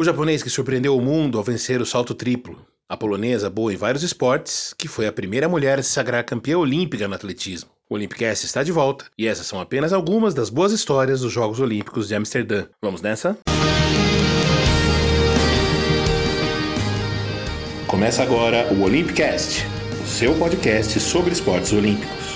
O japonês que surpreendeu o mundo ao vencer o salto triplo. A polonesa boa em vários esportes, que foi a primeira mulher a se sagrar campeã olímpica no atletismo. O Olympicast está de volta e essas são apenas algumas das boas histórias dos Jogos Olímpicos de Amsterdã. Vamos nessa? Começa agora o Olympicast, o seu podcast sobre esportes olímpicos.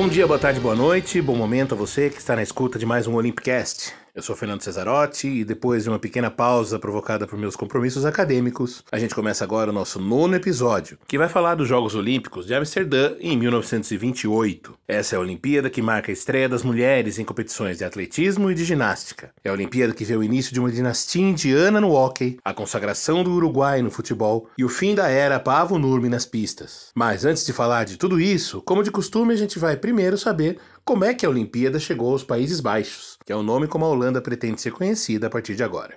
Bom dia, boa tarde, boa noite, bom momento a você que está na escuta de mais um Olympicast. Eu sou Fernando Cesarotti e depois de uma pequena pausa provocada por meus compromissos acadêmicos, a gente começa agora o nosso nono episódio, que vai falar dos Jogos Olímpicos de Amsterdã em 1928. Essa é a Olimpíada que marca a estreia das mulheres em competições de atletismo e de ginástica. É a Olimpíada que vê o início de uma dinastia indiana no hóquei, a consagração do Uruguai no futebol e o fim da era Pavo Nurmi nas pistas. Mas antes de falar de tudo isso, como de costume, a gente vai primeiro saber como é que a Olimpíada chegou aos Países Baixos, que é o nome como a Holanda pretende ser conhecida a partir de agora.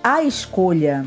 A escolha.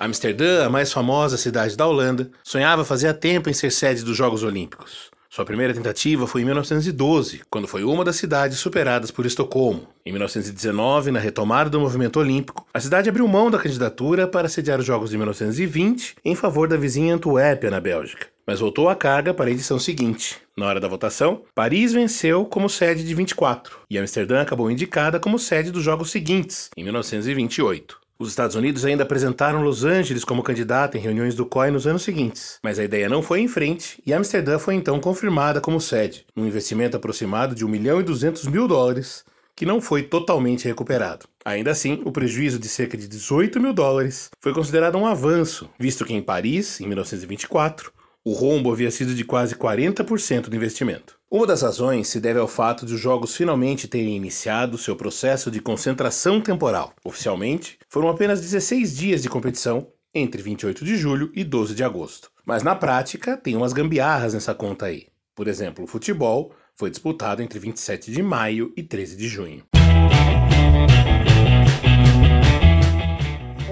Amsterdã, a mais famosa cidade da Holanda, sonhava fazia tempo em ser sede dos Jogos Olímpicos. Sua primeira tentativa foi em 1912, quando foi uma das cidades superadas por Estocolmo. Em 1919, na retomada do movimento olímpico, a cidade abriu mão da candidatura para sediar os Jogos de 1920 em favor da vizinha Antuérpia, na Bélgica. Mas voltou a carga para a edição seguinte. Na hora da votação, Paris venceu como sede de 24 e Amsterdã acabou indicada como sede dos Jogos seguintes, em 1928. Os Estados Unidos ainda apresentaram Los Angeles como candidata em reuniões do COI nos anos seguintes, mas a ideia não foi em frente e Amsterdã foi então confirmada como sede, num investimento aproximado de 1 milhão e 200 mil dólares, que não foi totalmente recuperado. Ainda assim, o prejuízo de cerca de 18 mil dólares foi considerado um avanço, visto que em Paris, em 1924, o rombo havia sido de quase 40% do investimento. Uma das razões se deve ao fato de os jogos finalmente terem iniciado seu processo de concentração temporal. Oficialmente, foram apenas 16 dias de competição entre 28 de julho e 12 de agosto. Mas na prática, tem umas gambiarras nessa conta aí. Por exemplo, o futebol foi disputado entre 27 de maio e 13 de junho.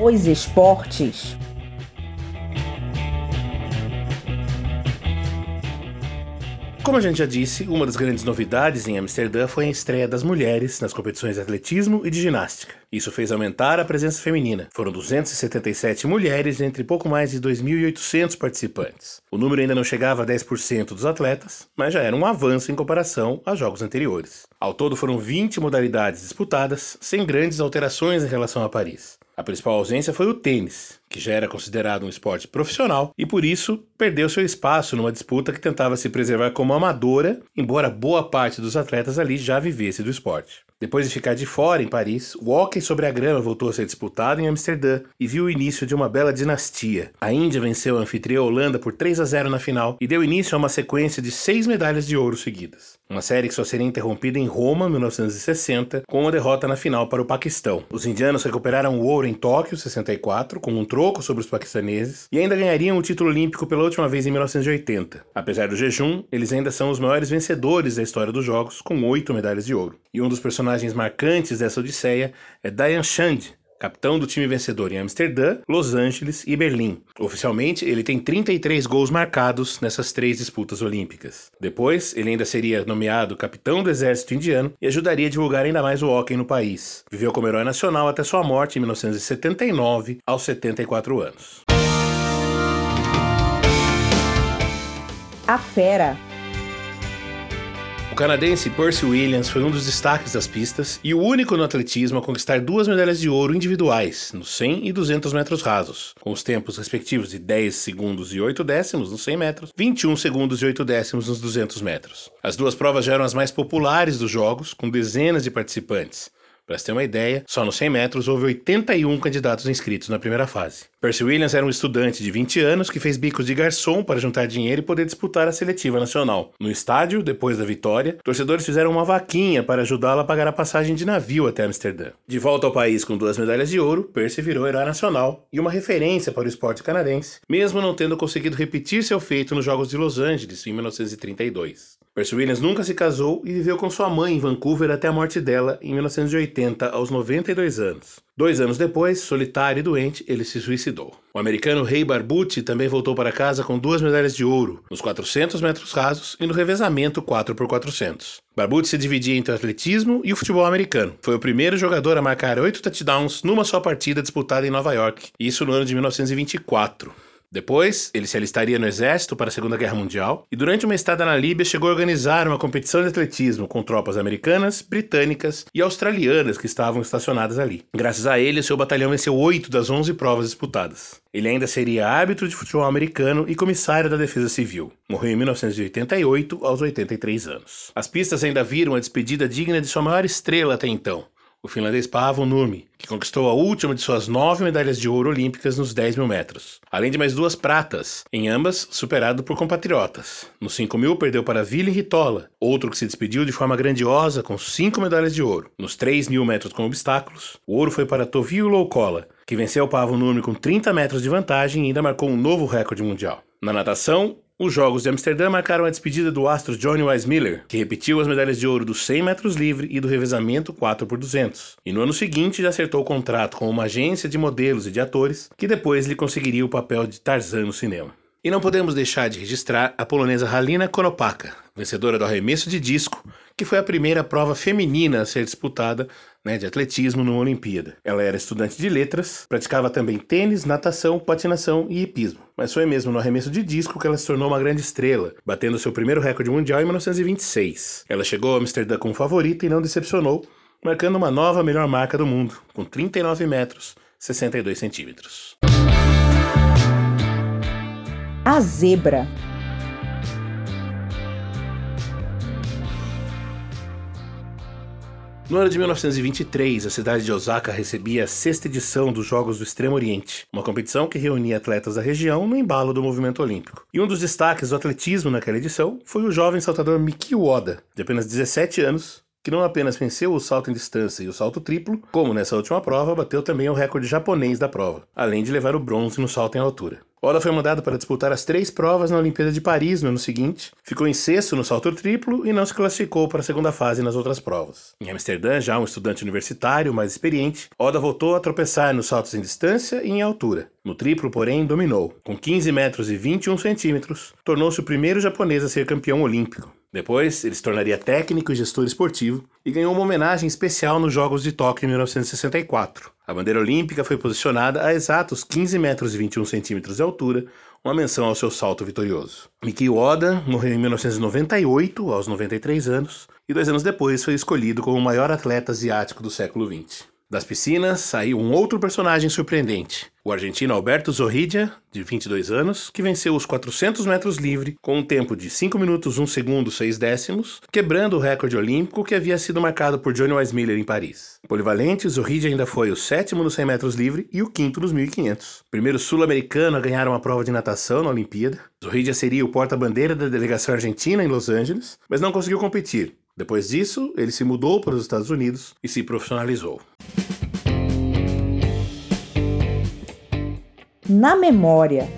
Os esportes. Como a gente já disse, uma das grandes novidades em Amsterdã foi a estreia das mulheres nas competições de atletismo e de ginástica. Isso fez aumentar a presença feminina. Foram 277 mulheres entre pouco mais de 2.800 participantes. O número ainda não chegava a 10% dos atletas, mas já era um avanço em comparação a jogos anteriores. Ao todo foram 20 modalidades disputadas, sem grandes alterações em relação a Paris. A principal ausência foi o tênis, que já era considerado um esporte profissional e por isso perdeu seu espaço numa disputa que tentava se preservar como amadora, embora boa parte dos atletas ali já vivesse do esporte. Depois de ficar de fora em Paris, o hóquei sobre a grama voltou a ser disputado em Amsterdã e viu o início de uma bela dinastia. A Índia venceu a anfitriã Holanda por 3 a 0 na final e deu início a uma sequência de seis medalhas de ouro seguidas. Uma série que só seria interrompida em Roma, 1960, com uma derrota na final para o Paquistão. Os indianos recuperaram o ouro em Tóquio, 64, com um troco sobre os paquistaneses, e ainda ganhariam o título olímpico pela última vez em 1980. Apesar do jejum, eles ainda são os maiores vencedores da história dos Jogos, com oito medalhas de ouro. E um dos personagens marcantes dessa odisseia é Diane Chand, capitão do time vencedor em Amsterdã, Los Angeles e Berlim. Oficialmente, ele tem 33 gols marcados nessas três disputas olímpicas. Depois, ele ainda seria nomeado capitão do exército indiano e ajudaria a divulgar ainda mais o hóquei no país. Viveu como herói nacional até sua morte em 1979, aos 74 anos. A fera. O canadense Percy Williams foi um dos destaques das pistas e o único no atletismo a conquistar duas medalhas de ouro individuais, nos 100 e 200 metros rasos, com os tempos respectivos de 10 segundos e 8 décimos nos 100 metros, 21 segundos e 8 décimos nos 200 metros. As duas provas já eram as mais populares dos Jogos, com dezenas de participantes. Para você ter uma ideia, só nos 100 metros houve 81 candidatos inscritos na primeira fase. Percy Williams era um estudante de 20 anos que fez bicos de garçom para juntar dinheiro e poder disputar a seletiva nacional. No estádio, depois da vitória, torcedores fizeram uma vaquinha para ajudá-la a pagar a passagem de navio até Amsterdã. De volta ao país com duas medalhas de ouro, Percy virou herói nacional e uma referência para o esporte canadense, mesmo não tendo conseguido repetir seu feito nos Jogos de Los Angeles em 1932. Percy Williams nunca se casou e viveu com sua mãe em Vancouver até a morte dela em 1980, aos 92 anos. Dois anos depois, solitário e doente, ele se suicidou. O americano Ray Barbucci também voltou para casa com duas medalhas de ouro, nos 400 metros rasos e no revezamento 4x400. Barbucci se dividia entre o atletismo e o futebol americano. Foi o primeiro jogador a marcar oito touchdowns numa só partida disputada em Nova York, isso no ano de 1924. Depois, ele se alistaria no exército para a Segunda Guerra Mundial e, durante uma estada na Líbia, chegou a organizar uma competição de atletismo com tropas americanas, britânicas e australianas que estavam estacionadas ali. Graças a ele, seu batalhão venceu oito das onze provas disputadas. Ele ainda seria árbitro de futebol americano e comissário da Defesa Civil. Morreu em 1988, aos 83 anos. As pistas ainda viram a despedida digna de sua maior estrela até então, o finlandês Paavo Nurmi, que conquistou a última de suas nove medalhas de ouro olímpicas nos 10 mil metros, além de mais duas pratas, em ambas superado por compatriotas. Nos 5 mil perdeu para Ville Ritola, outro que se despediu de forma grandiosa com cinco medalhas de ouro. Nos 3 mil metros com obstáculos, o ouro foi para Tovio Loukola, que venceu o Paavo Nurmi com 30 metros de vantagem e ainda marcou um novo recorde mundial. Na natação, os Jogos de Amsterdã marcaram a despedida do astro Johnny Weissmiller, que repetiu as medalhas de ouro dos 100 metros livre e do revezamento 4 por 200. E no ano seguinte já acertou o contrato com uma agência de modelos e de atores, que depois lhe conseguiria o papel de Tarzan no cinema. E não podemos deixar de registrar a polonesa Halina Konopaka, vencedora do arremesso de disco, que foi a primeira prova feminina a ser disputada né, de atletismo numa Olimpíada. Ela era estudante de letras, praticava também tênis, natação, patinação e hipismo. Mas foi mesmo no arremesso de disco que ela se tornou uma grande estrela, batendo seu primeiro recorde mundial em 1926. Ela chegou a Amsterdã como favorita e não decepcionou, marcando uma nova melhor marca do mundo, com 39 metros 62 centímetros. A zebra. No ano de 1923, a cidade de Osaka recebia a sexta edição dos Jogos do Extremo Oriente, uma competição que reunia atletas da região no embalo do movimento olímpico. E um dos destaques do atletismo naquela edição foi o jovem saltador Miki Oda, de apenas 17 anos, que não apenas venceu o salto em distância e o salto triplo, como nessa última prova bateu também o recorde japonês da prova, além de levar o bronze no salto em altura. Oda foi mandado para disputar as três provas na Olimpíada de Paris no ano seguinte, ficou em sexto no salto triplo e não se classificou para a segunda fase nas outras provas. Em Amsterdã, já um estudante universitário mais experiente, Oda voltou a tropeçar nos saltos em distância e em altura. No triplo, porém, dominou. Com 15 metros e 21 centímetros, tornou-se o primeiro japonês a ser campeão olímpico. Depois, ele se tornaria técnico e gestor esportivo e ganhou uma homenagem especial nos Jogos de Tóquio em 1964. A bandeira olímpica foi posicionada a exatos 15 metros e 21 centímetros de altura, uma menção ao seu salto vitorioso. Miki Oda morreu em 1998, aos 93 anos, e dois anos depois foi escolhido como o maior atleta asiático do século XX. Das piscinas saiu um outro personagem surpreendente, o argentino Alberto Zorrilla, de 22 anos, que venceu os 400 metros livre com um tempo de 5 minutos 1 segundo 6 décimos, quebrando o recorde olímpico que havia sido marcado por Johnny Weissmiller em Paris. Polivalente, Zorrilla ainda foi o sétimo nos 100 metros livre e o quinto nos 1500. Primeiro sul-americano a ganhar uma prova de natação na Olimpíada, Zorrilla seria o porta-bandeira da delegação argentina em Los Angeles, mas não conseguiu competir. Depois disso, ele se mudou para os Estados Unidos e se profissionalizou. Na memória.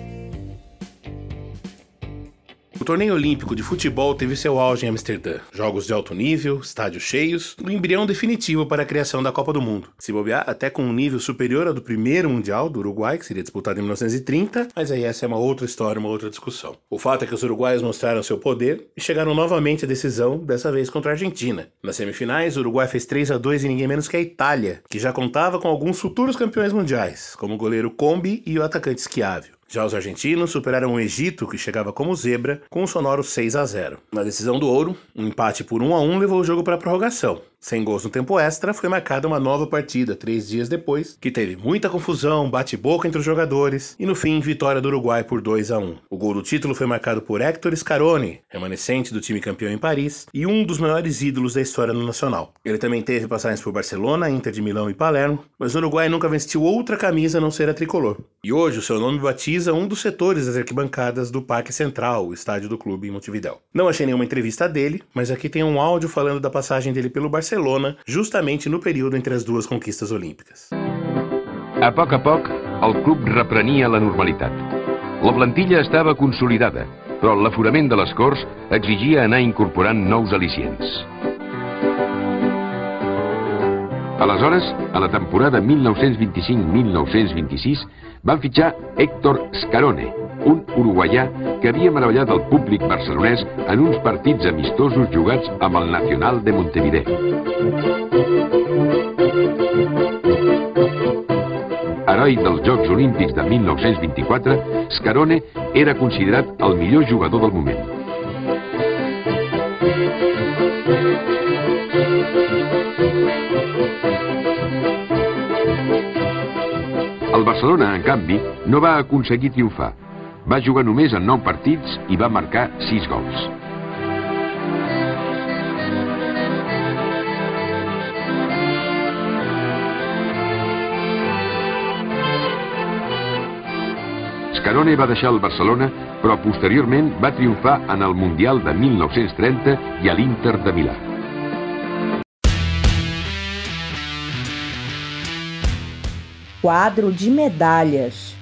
Torneio olímpico de futebol teve seu auge em Amsterdã. Jogos de alto nível, estádios cheios, o embrião definitivo para a criação da Copa do Mundo. Se bobear, até com um nível superior ao do primeiro Mundial do Uruguai, que seria disputado em 1930, mas aí essa é uma outra história, uma outra discussão. O fato é que os uruguaios mostraram seu poder e chegaram novamente à decisão, dessa vez contra a Argentina. Nas semifinais, o Uruguai fez 3 a 2 em ninguém menos que a Itália, que já contava com alguns futuros campeões mundiais, como o goleiro Combi e o atacante Schiavio. Já os argentinos superaram o Egito, que chegava como zebra, com um sonoro 6 a 0. Na decisão do ouro, um empate por 1 a 1 levou o jogo para a prorrogação. Sem gols no tempo extra, foi marcada uma nova partida três dias depois, que teve muita confusão, bate-boca entre os jogadores e no fim, vitória do Uruguai por 2 a 1. O gol do título foi marcado por Héctor Scaroni, remanescente do time campeão em Paris e um dos maiores ídolos da história no Nacional. Ele também teve passagens por Barcelona, Inter de Milão e Palermo, mas o Uruguai nunca vestiu outra camisa a não ser a tricolor. E hoje o seu nome batiza um dos setores das arquibancadas do Parque Central, o estádio do clube em Montevidéu. Não achei nenhuma entrevista dele, mas aqui tem um áudio falando da passagem dele pelo Barcelona Barcelona, justamente no período entre as dues conquistes olímpiques. A poc a poc, el club reprenia la normalitat. La plantilla estava consolidada però l'aforament de les Corts exigia anar incorporant nous al·licients. Aleshores, a la temporada 1925-1926, van fitxar Héctor Scarone, un uruguaià que havia meravellat el públic barcelonès en uns partits amistosos jugats amb el Nacional de Montevideo. Heroi dels Jocs Olímpics de 1924, Scarone era considerat el millor jugador del moment. El Barcelona, en canvi, no va aconseguir triomfar. Va jugar només en 9 partits i va marcar 6 gols. Scarone va deixar el Barcelona, però posteriorment va triomfar en el Mundial de 1930 i a l'Inter de Milà. Quadro de medalhas.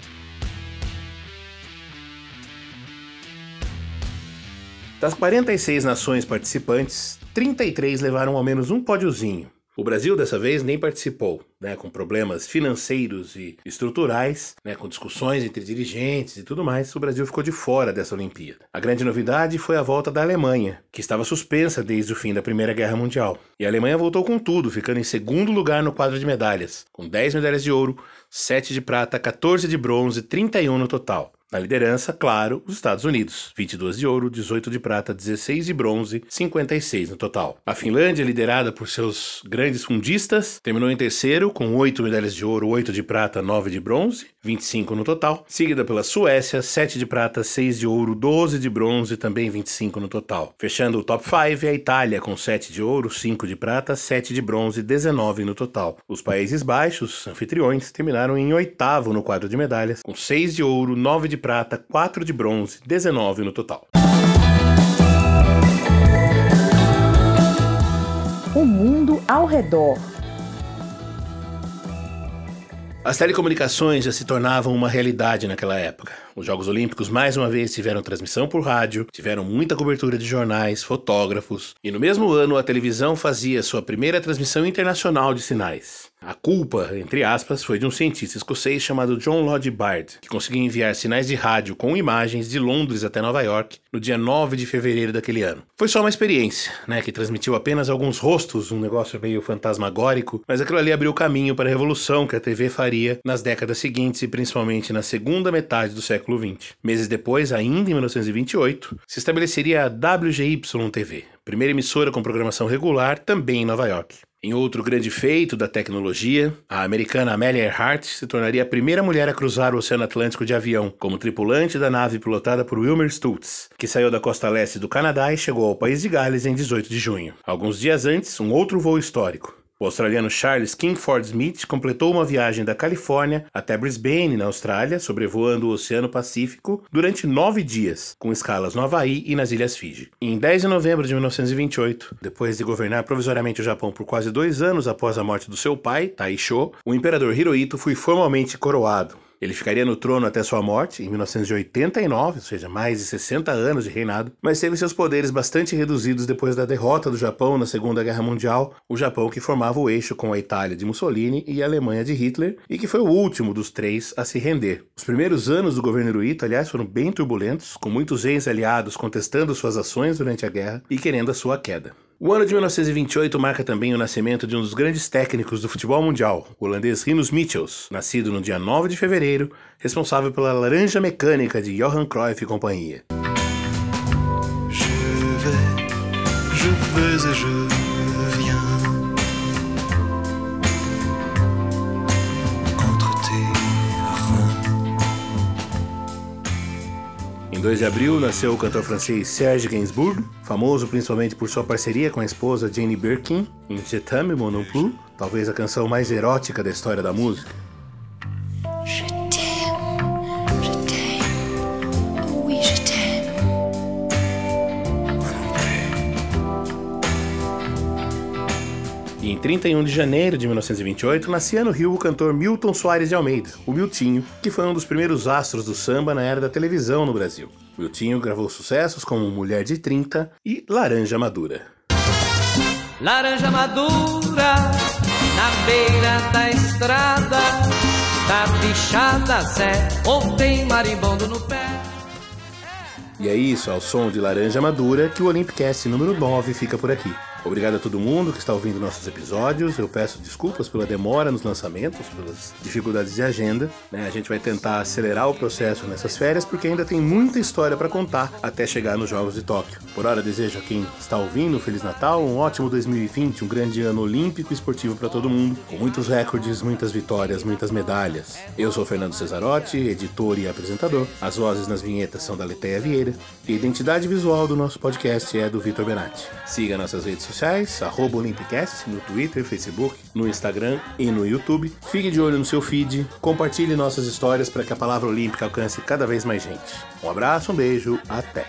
Das 46 nações participantes, 33 levaram ao menos um pódiozinho. O Brasil dessa vez nem participou, né, com problemas financeiros e estruturais, né, com discussões entre dirigentes e tudo mais. O Brasil ficou de fora dessa Olimpíada. A grande novidade foi a volta da Alemanha, que estava suspensa desde o fim da Primeira Guerra Mundial. E a Alemanha voltou com tudo, ficando em segundo lugar no quadro de medalhas, com 10 medalhas de ouro, 7 de prata, 14 de bronze, 31 no total. Na liderança, claro, os Estados Unidos, 22 de ouro, 18 de prata, 16 de bronze, 56 no total. A Finlândia, liderada por seus grandes fundistas, terminou em terceiro com 8 medalhas de ouro, 8 de prata, 9 de bronze, 25 no total. Seguida pela Suécia, 7 de prata, 6 de ouro, 12 de bronze, também 25 no total. Fechando o top 5 é a Itália com 7 de ouro, 5 de prata, 7 de bronze, 19 no total. Os Países Baixos, anfitriões, terminaram em oitavo no quadro de medalhas, com 6 de ouro, 9 de prata, 4 de bronze, 19 no total. O mundo ao redor. As telecomunicações já se tornavam uma realidade naquela época. Os Jogos Olímpicos mais uma vez tiveram transmissão por rádio, tiveram muita cobertura de jornais, fotógrafos, e no mesmo ano a televisão fazia sua primeira transmissão internacional de sinais. A culpa, entre aspas, foi de um cientista escocês chamado John Lodge Bard, que conseguiu enviar sinais de rádio com imagens de Londres até Nova York no dia 9 de fevereiro daquele ano. Foi só uma experiência, né, que transmitiu apenas alguns rostos, um negócio meio fantasmagórico, mas aquilo ali abriu caminho para a revolução que a TV faria nas décadas seguintes e principalmente na segunda metade do século XX. Meses depois, ainda em 1928, se estabeleceria a WGY-TV, primeira emissora com programação regular também em Nova York. Em outro grande feito da tecnologia, a americana Amelia Earhart se tornaria a primeira mulher a cruzar o Oceano Atlântico de avião, como tripulante da nave pilotada por Wilmer Stutz, que saiu da costa leste do Canadá e chegou ao país de Gales em 18 de junho. Alguns dias antes, um outro voo histórico, o australiano Charles Kingford Smith completou uma viagem da Califórnia até Brisbane, na Austrália, sobrevoando o Oceano Pacífico durante nove dias, com escalas no Havaí e nas Ilhas Fiji. Em 10 de novembro de 1928, depois de governar provisoriamente o Japão por quase dois anos após a morte do seu pai, Taisho, o imperador Hirohito foi formalmente coroado. Ele ficaria no trono até sua morte, em 1989, ou seja, mais de 60 anos de reinado, mas teve seus poderes bastante reduzidos depois da derrota do Japão na Segunda Guerra Mundial, o Japão que formava o eixo com a Itália de Mussolini e a Alemanha de Hitler, e que foi o último dos três a se render. Os primeiros anos do governo Hirohito, aliás, foram bem turbulentos, com muitos ex-aliados contestando suas ações durante a guerra e querendo a sua queda. O ano de 1928 marca também o nascimento de um dos grandes técnicos do futebol mundial, o holandês Rinus Michels, nascido no dia 9 de fevereiro, responsável pela laranja mecânica de Johan Cruyff e companhia. 2 de abril nasceu o cantor francês Serge Gainsbourg, famoso principalmente por sua parceria com a esposa Jane Birkin em Je t'aime mon talvez a canção mais erótica da história da música. 31 de janeiro de 1928, nascia no Rio o cantor Milton Soares de Almeida, o Miltinho, que foi um dos primeiros astros do samba na era da televisão no Brasil. Miltinho gravou sucessos como Mulher de 30 e Laranja Madura. Laranja madura na beira da estrada, tá bichada Zé, ou tem marimbondo no pé. E é isso, ao som de Laranja Madura, que o Olympicast número 9 fica por aqui. Obrigado a todo mundo que está ouvindo nossos episódios. Eu peço desculpas pela demora nos lançamentos, pelas dificuldades de agenda. Né? A gente vai tentar acelerar o processo nessas férias porque ainda tem muita história para contar até chegar nos Jogos de Tóquio. Por hora, desejo a quem está ouvindo um Feliz Natal, um ótimo 2020, um grande ano olímpico e esportivo para todo mundo, com muitos recordes, muitas vitórias, muitas medalhas. Eu sou Fernando Cesarotti, editor e apresentador. As vozes nas vinhetas são da Leteia Vieira e a identidade visual do nosso podcast é do Vitor Benatti. Siga nossas redes sociais, arroba Olympicast, no Twitter, Facebook, no Instagram e no YouTube. Fique de olho no seu feed, compartilhe nossas histórias para que a palavra olímpica alcance cada vez mais gente. Um abraço, um beijo, até!